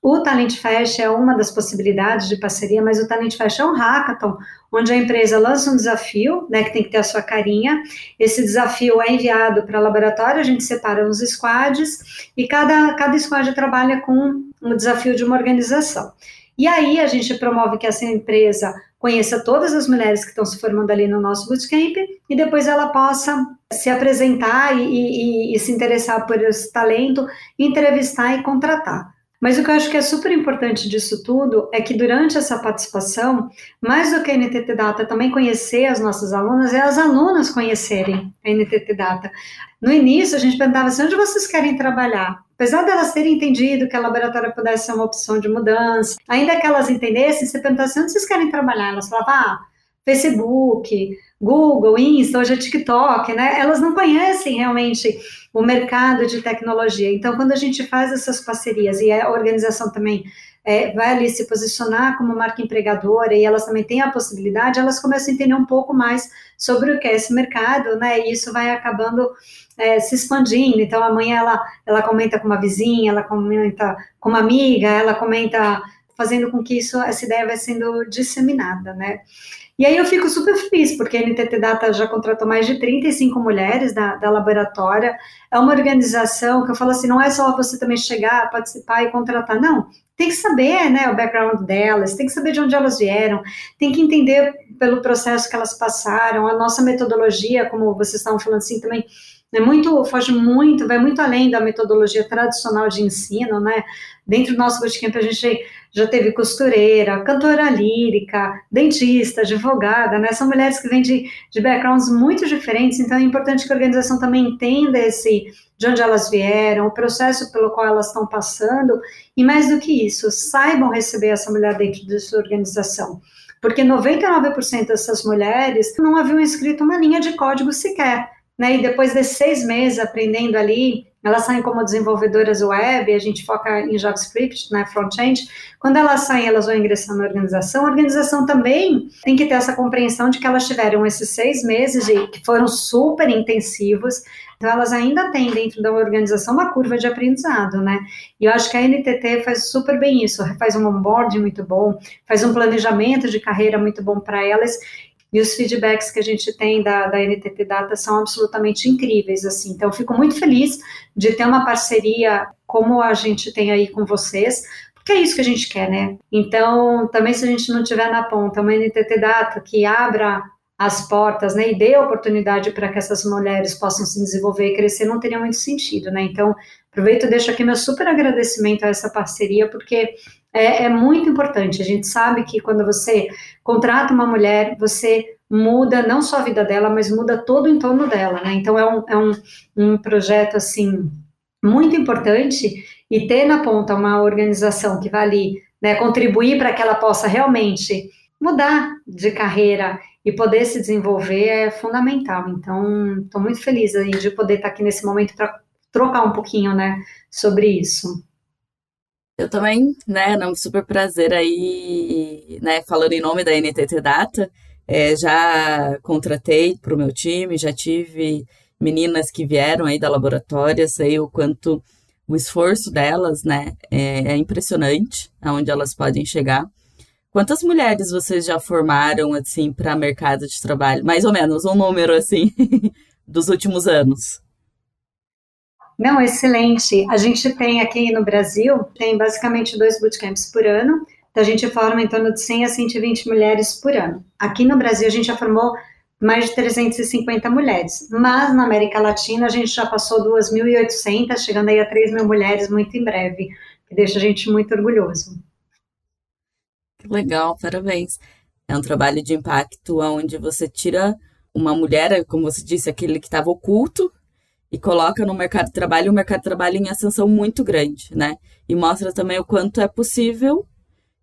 O Talent Fest é uma das possibilidades de parceria, mas o Talent Fest é um hackathon, onde a empresa lança um desafio, né, que tem que ter a sua carinha. Esse desafio é enviado para o laboratório, a gente separa uns squads e cada, cada squad trabalha com um desafio de uma organização. E aí a gente promove que essa empresa conheça todas as mulheres que estão se formando ali no nosso bootcamp e depois ela possa se apresentar e, e, e se interessar por esse talento, entrevistar e contratar. Mas o que eu acho que é super importante disso tudo é que durante essa participação, mais do que a NTT Data também conhecer as nossas alunas, é as alunas conhecerem a NTT Data. No início, a gente perguntava assim, onde vocês querem trabalhar? Apesar delas terem entendido que a laboratória pudesse ser uma opção de mudança, ainda que elas entendessem, você perguntava assim, onde vocês querem trabalhar? Elas falavam, ah, Facebook, Google, Insta, hoje é TikTok, né? Elas não conhecem realmente o mercado de tecnologia. Então, quando a gente faz essas parcerias e a organização também é, vai ali se posicionar como marca empregadora e elas também têm a possibilidade, elas começam a entender um pouco mais sobre o que é esse mercado, né? E isso vai acabando é, se expandindo. Então, amanhã ela, ela comenta com uma vizinha, ela comenta com uma amiga, ela comenta fazendo com que isso, essa ideia vai sendo disseminada, né? E aí eu fico super feliz, porque a NTT Data já contratou mais de 35 mulheres da, da laboratória. É uma organização que eu falo assim, não é só você também chegar, participar e contratar, não. Tem que saber, né, o background delas, tem que saber de onde elas vieram, tem que entender pelo processo que elas passaram, a nossa metodologia, como vocês estavam falando assim também, é muito, foge muito, vai muito além da metodologia tradicional de ensino, né? Dentro do nosso bootcamp a gente já teve costureira, cantora lírica, dentista, advogada, né? São mulheres que vêm de, de backgrounds muito diferentes, então é importante que a organização também entenda esse de onde elas vieram, o processo pelo qual elas estão passando, e mais do que isso, saibam receber essa mulher dentro de sua organização. Porque 99% dessas mulheres não haviam escrito uma linha de código sequer né? E depois de seis meses aprendendo ali elas saem como desenvolvedoras web, a gente foca em JavaScript, né, front-end. Quando elas saem, elas vão ingressar na organização. A organização também tem que ter essa compreensão de que elas tiveram esses seis meses que foram super intensivos. Então, elas ainda têm dentro da organização uma curva de aprendizado, né? E eu acho que a NTT faz super bem isso, faz um onboarding muito bom, faz um planejamento de carreira muito bom para elas e os feedbacks que a gente tem da, da NTT Data são absolutamente incríveis, assim. Então, fico muito feliz de ter uma parceria como a gente tem aí com vocês, porque é isso que a gente quer, né? Então, também se a gente não tiver na ponta uma NTT Data que abra as portas, né, e dê oportunidade para que essas mulheres possam se desenvolver e crescer, não teria muito sentido, né? Então, aproveito e deixo aqui meu super agradecimento a essa parceria, porque é, é muito importante. A gente sabe que quando você contrata uma mulher, você muda não só a vida dela, mas muda todo o entorno dela, né? Então é um, é um, um projeto assim muito importante e ter na ponta uma organização que vai ali né, contribuir para que ela possa realmente mudar de carreira e poder se desenvolver é fundamental. Então, estou muito feliz aí de poder estar aqui nesse momento para trocar um pouquinho, né, sobre isso. Eu também, né, não super prazer aí, né, falando em nome da NTT Data, é, já contratei para o meu time, já tive meninas que vieram aí da laboratória, sei o quanto o esforço delas, né, é, é impressionante, aonde elas podem chegar. Quantas mulheres vocês já formaram, assim, para mercado de trabalho? Mais ou menos, um número, assim, dos últimos anos. Não, excelente. A gente tem aqui no Brasil, tem basicamente dois bootcamps por ano. Então, a gente forma em torno de 100 a 120 mulheres por ano. Aqui no Brasil, a gente já formou mais de 350 mulheres. Mas na América Latina, a gente já passou 2.800, chegando aí a 3 mil mulheres muito em breve, que deixa a gente muito orgulhoso. Legal, parabéns. É um trabalho de impacto onde você tira uma mulher, como você disse, aquele que estava oculto, e coloca no mercado de trabalho um mercado de trabalho em ascensão muito grande, né? E mostra também o quanto é possível,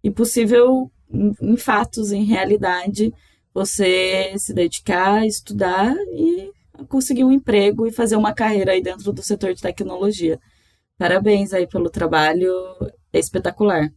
e possível em, em fatos, em realidade, você se dedicar, estudar e conseguir um emprego e fazer uma carreira aí dentro do setor de tecnologia. Parabéns aí pelo trabalho, é espetacular.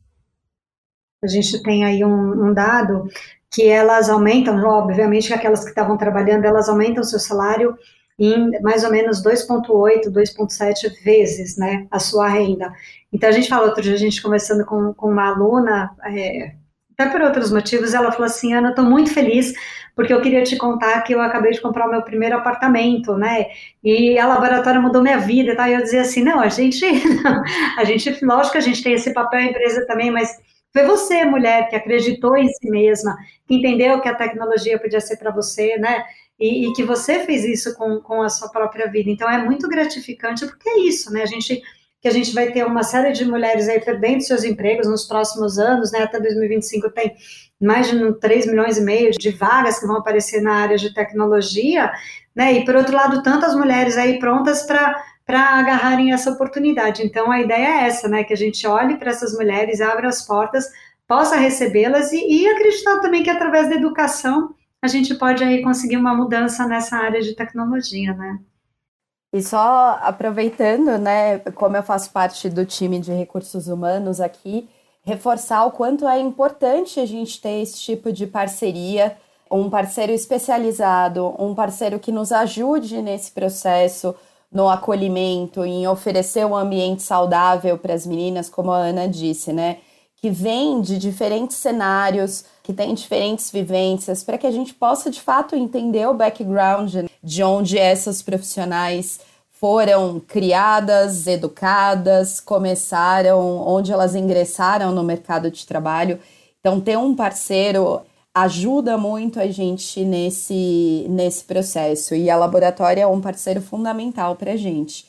A gente tem aí um, um dado que elas aumentam, obviamente que aquelas que estavam trabalhando, elas aumentam seu salário em mais ou menos 2,8, 2,7 vezes, né, a sua renda. Então, a gente falou, outro dia a gente conversando com, com uma aluna, é, até por outros motivos, ela falou assim, Ana, estou muito feliz, porque eu queria te contar que eu acabei de comprar o meu primeiro apartamento, né, e a laboratório mudou minha vida, tá? e eu dizia assim, não, a gente, a gente, lógico que a gente tem esse papel, a empresa também, mas foi você, mulher, que acreditou em si mesma, que entendeu que a tecnologia podia ser para você, né? e, e, que você fez isso com, com a sua própria vida. Então é muito gratificante, porque é isso, né? A gente que a gente vai ter uma série de mulheres aí perdendo seus empregos nos próximos anos, né? Até 2025 tem mais de 3 milhões e meio de vagas que vão aparecer na área de tecnologia, né? E por outro lado, tantas mulheres aí prontas para para agarrarem essa oportunidade. Então a ideia é essa, né? Que a gente olhe para essas mulheres, abra as portas, possa recebê-las e, e acreditar também que através da educação a gente pode aí conseguir uma mudança nessa área de tecnologia, né? E só aproveitando, né, como eu faço parte do time de recursos humanos aqui, reforçar o quanto é importante a gente ter esse tipo de parceria, um parceiro especializado, um parceiro que nos ajude nesse processo, no acolhimento, em oferecer um ambiente saudável para as meninas, como a Ana disse, né? Que vem de diferentes cenários, que tem diferentes vivências, para que a gente possa de fato entender o background de onde essas profissionais foram criadas, educadas, começaram, onde elas ingressaram no mercado de trabalho. Então, ter um parceiro ajuda muito a gente nesse, nesse processo. E a Laboratória é um parceiro fundamental para a gente.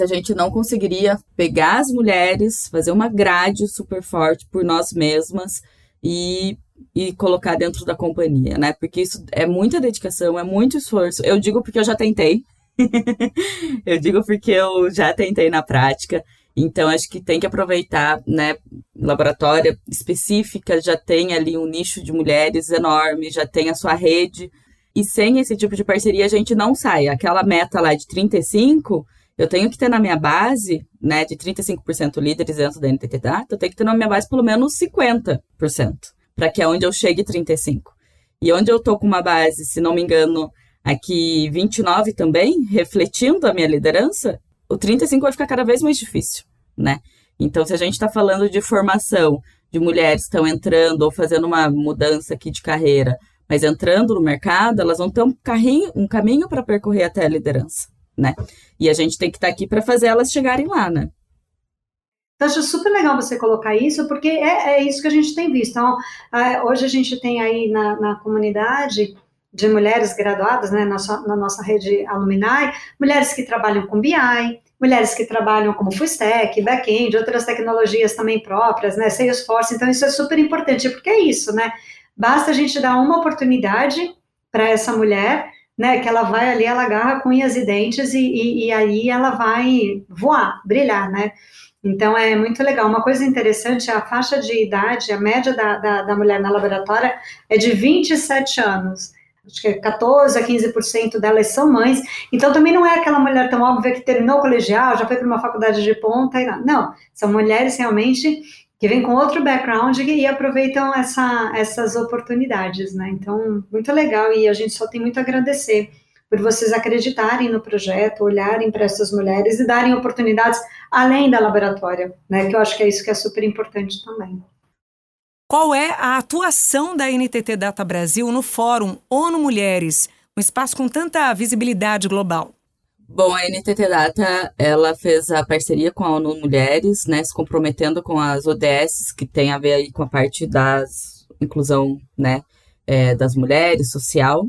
A gente não conseguiria pegar as mulheres, fazer uma grade super forte por nós mesmas e, e colocar dentro da companhia, né? Porque isso é muita dedicação, é muito esforço. Eu digo porque eu já tentei. eu digo porque eu já tentei na prática. Então, acho que tem que aproveitar, né? Laboratória específica já tem ali um nicho de mulheres enorme, já tem a sua rede. E sem esse tipo de parceria, a gente não sai. Aquela meta lá de 35, Eu tenho que ter na minha base, né, de 35% líderes dentro da NTT Data, eu tenho que ter na minha base pelo menos 50%, para que é onde eu chegue 35%. E onde eu tô com uma base, se não me engano, aqui 29 também, refletindo a minha liderança, o 35 vai ficar cada vez mais difícil, né? Então, se a gente está falando de formação de mulheres que estão entrando ou fazendo uma mudança aqui de carreira, mas entrando no mercado, elas vão ter um, carrinho, um caminho para percorrer até a liderança, né? E a gente tem que estar tá aqui para fazer elas chegarem lá, né? Então, acho super legal você colocar isso, porque é, é isso que a gente tem visto. Então, hoje a gente tem aí na, na comunidade de mulheres graduadas, né, na, na nossa rede alumni, mulheres que trabalham com BI, mulheres que trabalham como full stack, back-end, outras tecnologias também próprias, né, Salesforce, então isso é super importante, porque é isso, né, basta a gente dar uma oportunidade para essa mulher, né, que ela vai ali, ela agarra com unhas e dentes e, e, e aí ela vai voar, brilhar, né, então é muito legal. Uma coisa interessante, a faixa de idade, a média da, da, da mulher na laboratória é de 27 anos acho que é 14 a 15% delas são mães, então também não é aquela mulher tão óbvia que terminou o colegial, já foi para uma faculdade de ponta, e não. não, são mulheres realmente que vêm com outro background e aproveitam essa, essas oportunidades, né, então muito legal e a gente só tem muito a agradecer por vocês acreditarem no projeto, olharem para essas mulheres e darem oportunidades além da laboratória, né, que eu acho que é isso que é super importante também. Qual é a atuação da NTT Data Brasil no Fórum ONU Mulheres, um espaço com tanta visibilidade global? Bom, a NTT Data, ela fez a parceria com a ONU Mulheres, né, se comprometendo com as ODS, que tem a ver aí com a parte da inclusão, né, é, das mulheres, social.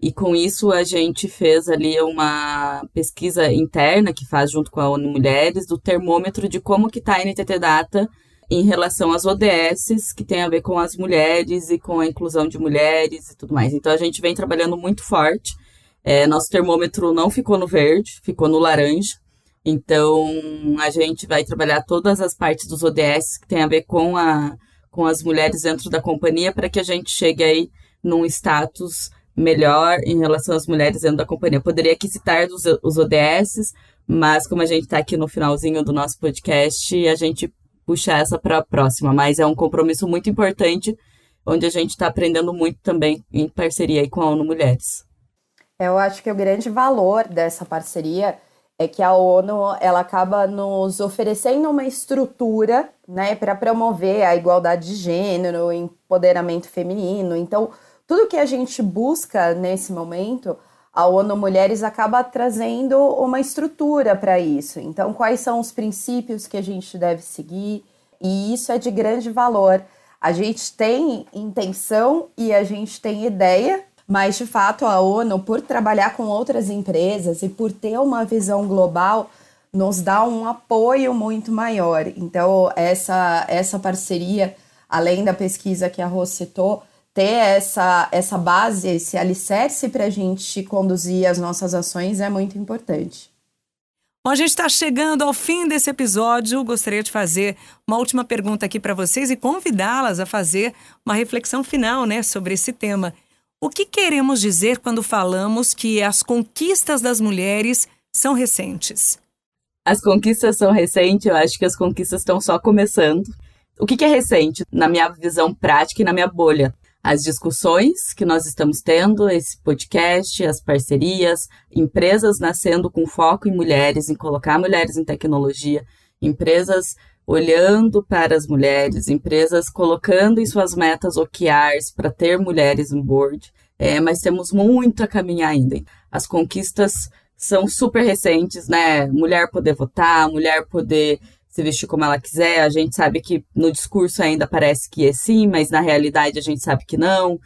E com isso a gente fez ali uma pesquisa interna que faz junto com a ONU Mulheres do termômetro de como que está a NTT Data em relação às ODSs, que tem a ver com as mulheres e com a inclusão de mulheres e tudo mais. Então a gente vem trabalhando muito forte. É, nosso termômetro não ficou no verde, ficou no laranja. Então a gente vai trabalhar todas as partes dos ODS que tem a ver com, a, com as mulheres dentro da companhia para que a gente chegue aí num status melhor em relação às mulheres dentro da companhia. Poderia aqui citar os, os ODS, mas como a gente está aqui no finalzinho do nosso podcast, a gente puxar essa para a próxima, mas é um compromisso muito importante, onde a gente está aprendendo muito também em parceria com a ONU Mulheres. Eu acho que o grande valor dessa parceria é que a ONU ela acaba nos oferecendo uma estrutura né, para promover a igualdade de gênero, o empoderamento feminino. Então, tudo que a gente busca nesse momento, a ONU Mulheres acaba trazendo uma estrutura para isso. Então, quais são os princípios que a gente deve seguir? E isso é de grande valor. A gente tem intenção e a gente tem ideia, mas de fato a ONU, por trabalhar com outras empresas e por ter uma visão global, nos dá um apoio muito maior. Então, essa, essa parceria, além da pesquisa que a Rô citou, ter essa, essa base, esse alicerce para a gente conduzir as nossas ações é muito importante. Bom, a gente está chegando ao fim desse episódio. Gostaria de fazer uma última pergunta aqui para vocês e convidá-las a fazer uma reflexão final né, sobre esse tema. O que queremos dizer quando falamos que as conquistas das mulheres são recentes? As conquistas são recentes, eu acho que as conquistas estão só começando. O que, que é recente, na minha visão prática e na minha bolha? As discussões que nós estamos tendo, esse podcast, as parcerias, empresas nascendo com foco em mulheres, em colocar mulheres em tecnologia, empresas olhando para as mulheres, empresas colocando em suas metas OKRs para ter mulheres no board, é, mas temos muito a caminhar ainda. As conquistas são super recentes, né? Mulher poder votar, mulher poder se vestir como ela quiser. A gente sabe que no discurso ainda parece que é sim, mas na realidade a gente sabe que não.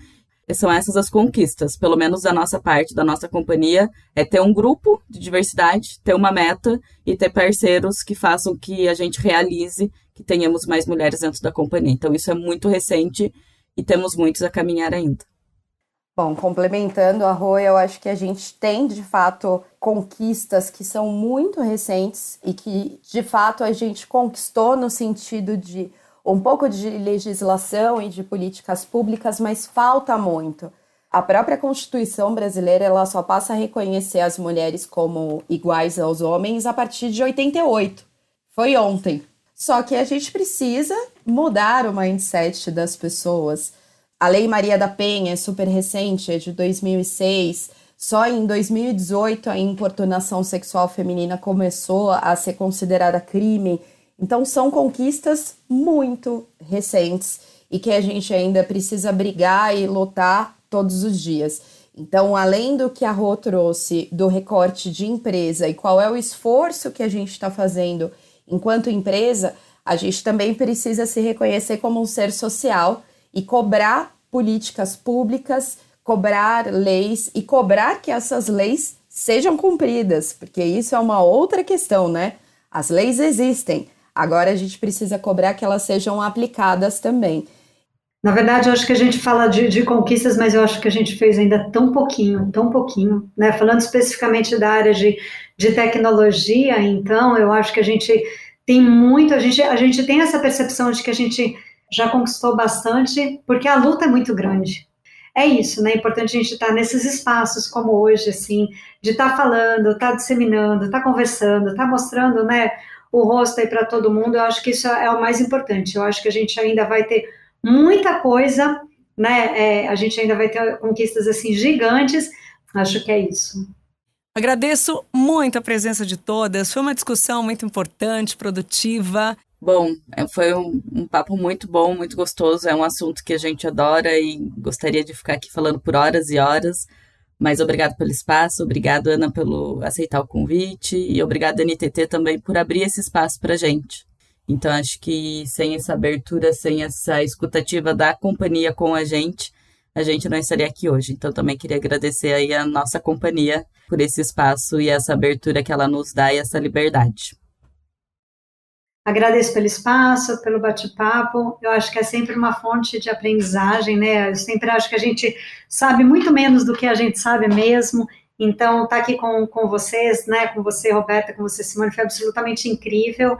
E são essas as conquistas, pelo menos da nossa parte, da nossa companhia, é ter um grupo de diversidade, ter uma meta e ter parceiros que façam que a gente realize que tenhamos mais mulheres dentro da companhia. Então isso é muito recente e temos muitos a caminhar ainda. Bom, complementando a Rô, eu acho que a gente tem de fato conquistas que são muito recentes e que de fato a gente conquistou no sentido de um pouco de legislação e de políticas públicas, mas falta muito. A própria Constituição brasileira ela só passa a reconhecer as mulheres como iguais aos homens a partir de 88. Foi ontem. Só que a gente precisa mudar o mindset das pessoas. A Lei Maria da Penha é super recente, é de 2006. Só em 2018 a importunação sexual feminina começou a ser considerada crime. Então são conquistas muito recentes e que a gente ainda precisa brigar e lutar todos os dias. Então, além do que a Rô trouxe do recorte de empresa e qual é o esforço que a gente está fazendo enquanto empresa, a gente também precisa se reconhecer como um ser social e cobrar políticas públicas, cobrar leis e cobrar que essas leis sejam cumpridas, porque isso é uma outra questão, né? As leis existem, agora a gente precisa cobrar que elas sejam aplicadas também. Na verdade, eu acho que a gente fala de, de, conquistas, mas eu acho que a gente fez ainda tão pouquinho, tão pouquinho, né? Falando especificamente da área de, de tecnologia, então, eu acho que a gente tem muito, a gente, a gente tem essa percepção de que a gente já conquistou bastante, porque a luta é muito grande. É isso, né? É importante a gente estar nesses espaços como hoje, assim, de estar falando, estar disseminando, estar conversando, estar mostrando, né, o rosto aí para todo mundo. Eu acho que isso é o mais importante. Eu acho que a gente ainda vai ter muita coisa, né? É, a gente ainda vai ter conquistas assim gigantes. Acho que é isso. Agradeço muito a presença de todas. Foi uma discussão muito importante, produtiva. Bom, é, foi um, um, papo muito bom, muito gostoso. É um assunto que a gente adora e gostaria de ficar aqui falando por horas e horas. Mas obrigado pelo espaço, obrigado, Ana, pelo aceitar o convite e obrigado, NTT, também por abrir esse espaço para gente. Então, acho que sem essa abertura, sem essa escutativa da companhia com a gente, a gente não estaria aqui hoje. Então, também queria agradecer aí a nossa companhia por esse espaço e essa abertura que ela nos dá e essa liberdade. Agradeço pelo espaço, pelo bate-papo. Eu acho que é sempre uma fonte de aprendizagem, né? Eu sempre acho que a gente sabe muito menos do que a gente sabe mesmo. Então, estar tá aqui com, com vocês, né? Com você, Roberta, com você, Simone, foi absolutamente incrível.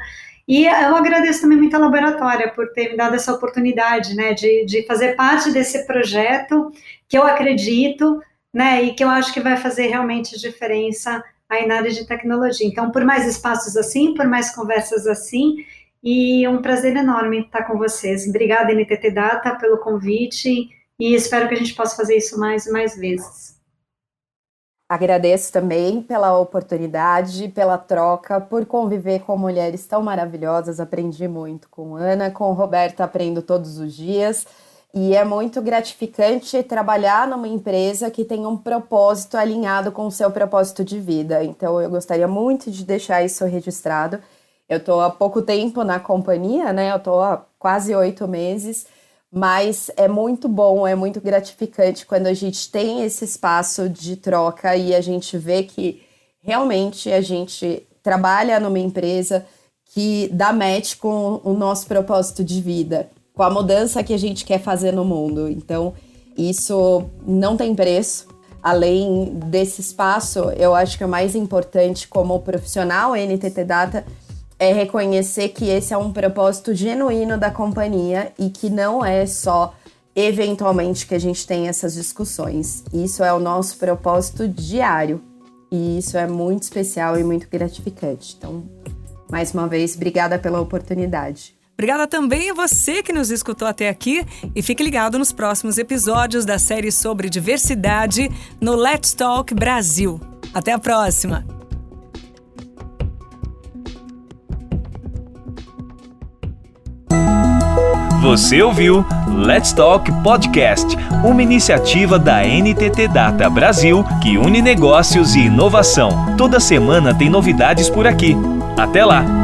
E eu agradeço também muito a Laboratória por ter me dado essa oportunidade, né, de, de fazer parte desse projeto que eu acredito, né, e que eu acho que vai fazer realmente diferença aí na área de tecnologia. Então, por mais espaços assim, por mais conversas assim, e um prazer enorme estar com vocês. Obrigada, NTT Data, pelo convite, e espero que a gente possa fazer isso mais e mais vezes. Agradeço também pela oportunidade, pela troca, por conviver com mulheres tão maravilhosas. Aprendi muito com Ana, com Roberta aprendo todos os dias. E é muito gratificante trabalhar numa empresa que tem um propósito alinhado com o seu propósito de vida. Então, eu gostaria muito de deixar isso registrado. Eu estou há pouco tempo na companhia, né? Eu estou há quase oito meses mas é muito bom, é muito gratificante quando a gente tem esse espaço de troca e a gente vê que realmente a gente trabalha numa empresa que dá match com o nosso propósito de vida, com a mudança que a gente quer fazer no mundo. Então, isso não tem preço. Além desse espaço, eu acho que o mais importante como profissional NTT Data é reconhecer que esse é um propósito genuíno da companhia e que não é só eventualmente que a gente tem essas discussões. Isso é o nosso propósito diário e isso é muito especial e muito gratificante. Então, mais uma vez, obrigada pela oportunidade. Obrigada também a você que nos escutou até aqui e fique ligado nos próximos episódios da série sobre diversidade no Let's Talk Brasil. Até a próxima! Você ouviu Let's Talk Podcast, uma iniciativa da NTT Data Brasil que une negócios e inovação. Toda semana tem novidades por aqui. Até lá!